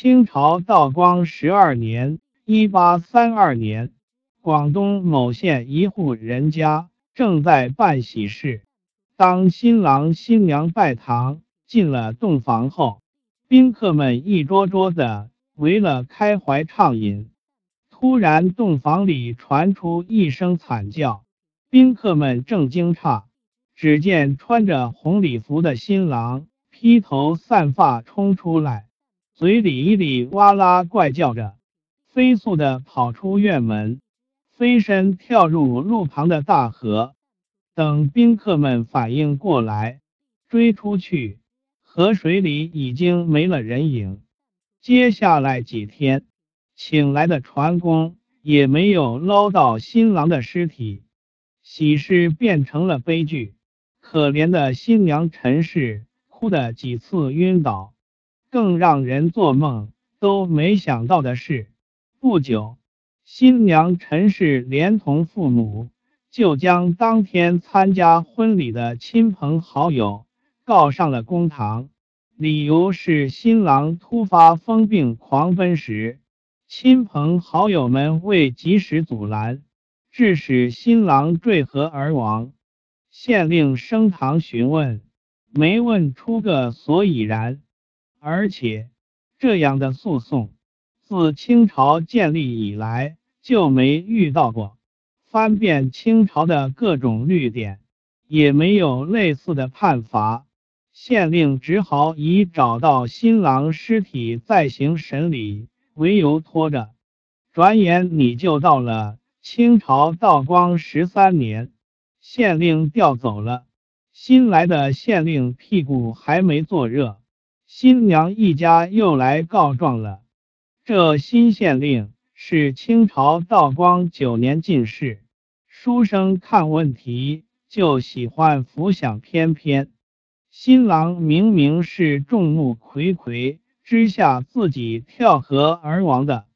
清朝道光十二年（一八三二年），广东某县一户人家正在办喜事，当新郎新娘拜堂进了洞房后，宾客们一桌桌的围了开怀畅饮。突然，洞房里传出一声惨叫，宾客们正惊诧，只见穿着红礼服的新郎披头散发冲出来。嘴里里哇啦怪叫着，飞速的跑出院门，飞身跳入路旁的大河。等宾客们反应过来，追出去，河水里已经没了人影。接下来几天，请来的船工也没有捞到新郎的尸体，喜事变成了悲剧。可怜的新娘陈氏哭得几次晕倒。更让人做梦都没想到的是，不久，新娘陈氏连同父母就将当天参加婚礼的亲朋好友告上了公堂，理由是新郎突发疯病狂奔时，亲朋好友们未及时阻拦，致使新郎坠河而亡。县令升堂询问，没问出个所以然。而且，这样的诉讼自清朝建立以来就没遇到过。翻遍清朝的各种律典，也没有类似的判罚。县令只好以找到新郎尸体再行审理为由拖着。转眼你就到了清朝道光十三年，县令调走了，新来的县令屁股还没坐热。新娘一家又来告状了。这新县令是清朝道光九年进士，书生看问题就喜欢浮想翩翩。新郎明明是众目睽睽之下自己跳河而亡的，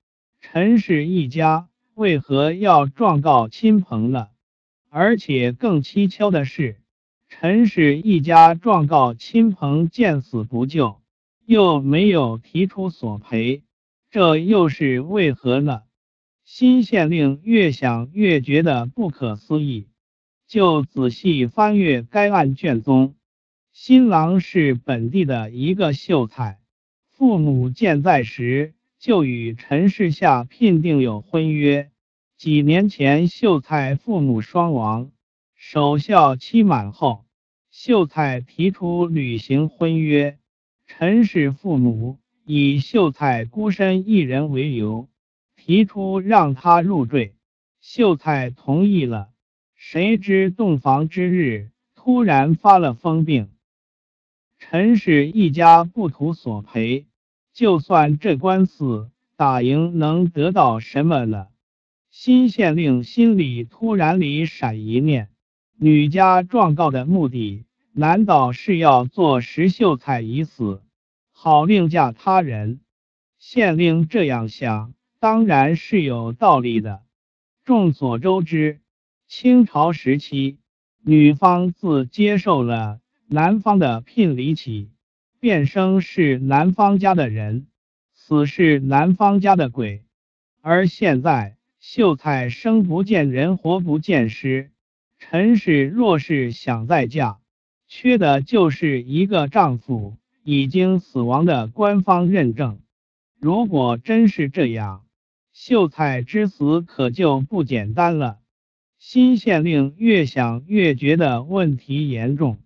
陈氏一家为何要状告亲朋呢？而且更蹊跷的是，陈氏一家状告亲朋见死不救。又没有提出索赔，这又是为何呢？新县令越想越觉得不可思议，就仔细翻阅该案卷宗。新郎是本地的一个秀才，父母健在时就与陈氏下聘定有婚约。几年前，秀才父母双亡，守孝期满后，秀才提出履行婚约。陈氏父母以秀才孤身一人为由，提出让他入赘。秀才同意了。谁知洞房之日，突然发了疯病。陈氏一家不图索赔，就算这官司打赢，能得到什么了？新县令心里突然里闪一念：女家状告的目的。难道是要做石秀才已死，好另嫁他人？县令这样想，当然是有道理的。众所周知，清朝时期，女方自接受了男方的聘礼起，便生是男方家的人，死是男方家的鬼。而现在，秀才生不见人，活不见尸。陈氏若是想再嫁，缺的就是一个丈夫已经死亡的官方认证。如果真是这样，秀才之死可就不简单了。新县令越想越觉得问题严重，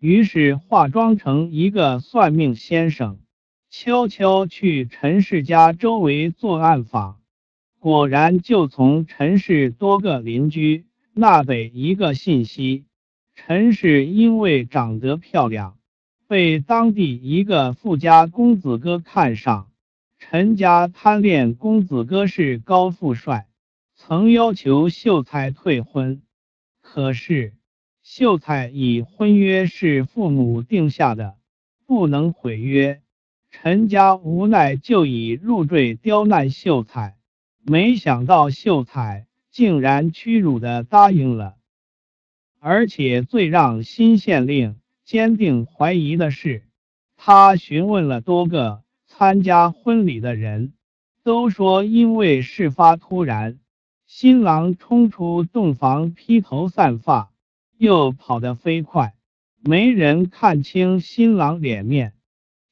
于是化妆成一个算命先生，悄悄去陈氏家周围做暗访。果然，就从陈氏多个邻居那得一个信息。陈氏因为长得漂亮，被当地一个富家公子哥看上。陈家贪恋公子哥是高富帅，曾要求秀才退婚。可是秀才以婚约是父母定下的，不能毁约。陈家无奈就以入赘刁难秀才，没想到秀才竟然屈辱的答应了。而且最让新县令坚定怀疑的是，他询问了多个参加婚礼的人都说，因为事发突然，新郎冲出洞房披头散发，又跑得飞快，没人看清新郎脸面。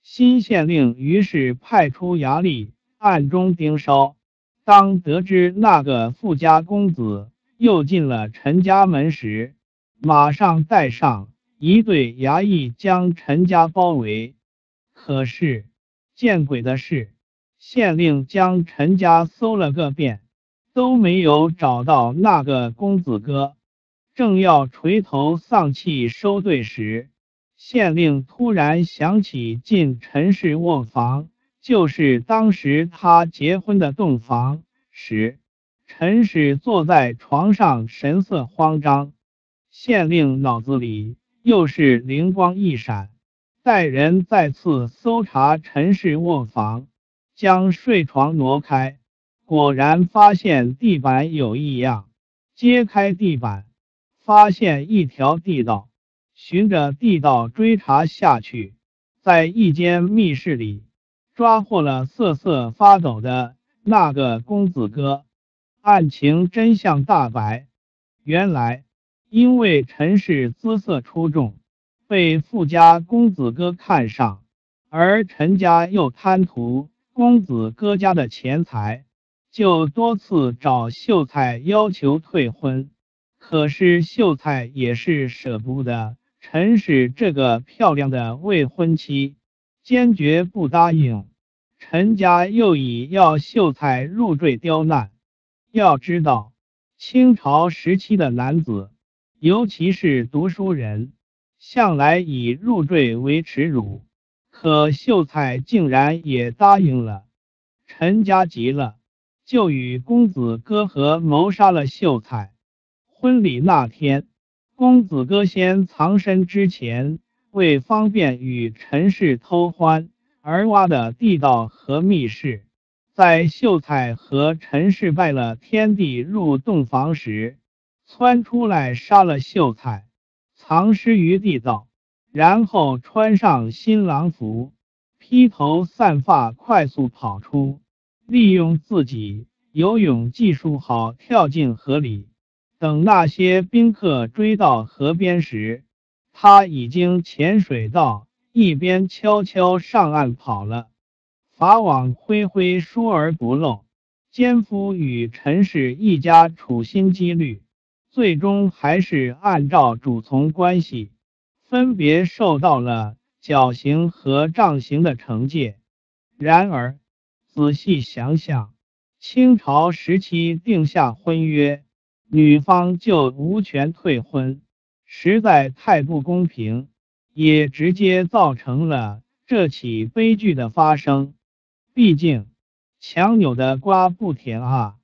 新县令于是派出衙吏暗中盯梢。当得知那个富家公子又进了陈家门时，马上带上一队衙役将陈家包围。可是见鬼的是，县令将陈家搜了个遍，都没有找到那个公子哥。正要垂头丧气收队时，县令突然想起进陈氏卧房。就是当时他结婚的洞房时，陈氏坐在床上，神色慌张。县令脑子里又是灵光一闪，带人再次搜查陈氏卧房，将睡床挪开，果然发现地板有异样。揭开地板，发现一条地道，循着地道追查下去，在一间密室里。抓获了瑟瑟发抖的那个公子哥，案情真相大白。原来，因为陈氏姿色出众，被富家公子哥看上，而陈家又贪图公子哥家的钱财，就多次找秀才要求退婚。可是秀才也是舍不得陈氏这个漂亮的未婚妻，坚决不答应。陈家又以要秀才入赘刁难。要知道，清朝时期的男子，尤其是读书人，向来以入赘为耻辱。可秀才竟然也答应了。陈家急了，就与公子哥合谋杀了秀才。婚礼那天，公子哥先藏身之前，为方便与陈氏偷欢。而挖的地道和密室，在秀才和陈氏拜了天地入洞房时，窜出来杀了秀才，藏尸于地道，然后穿上新郎服，披头散发，快速跑出，利用自己游泳技术好，跳进河里。等那些宾客追到河边时，他已经潜水到。一边悄悄上岸跑了，法网恢恢，疏而不漏。奸夫与陈氏一家处心积虑，最终还是按照主从关系，分别受到了绞刑和杖刑的惩戒。然而，仔细想想，清朝时期定下婚约，女方就无权退婚，实在太不公平。也直接造成了这起悲剧的发生。毕竟，强扭的瓜不甜啊。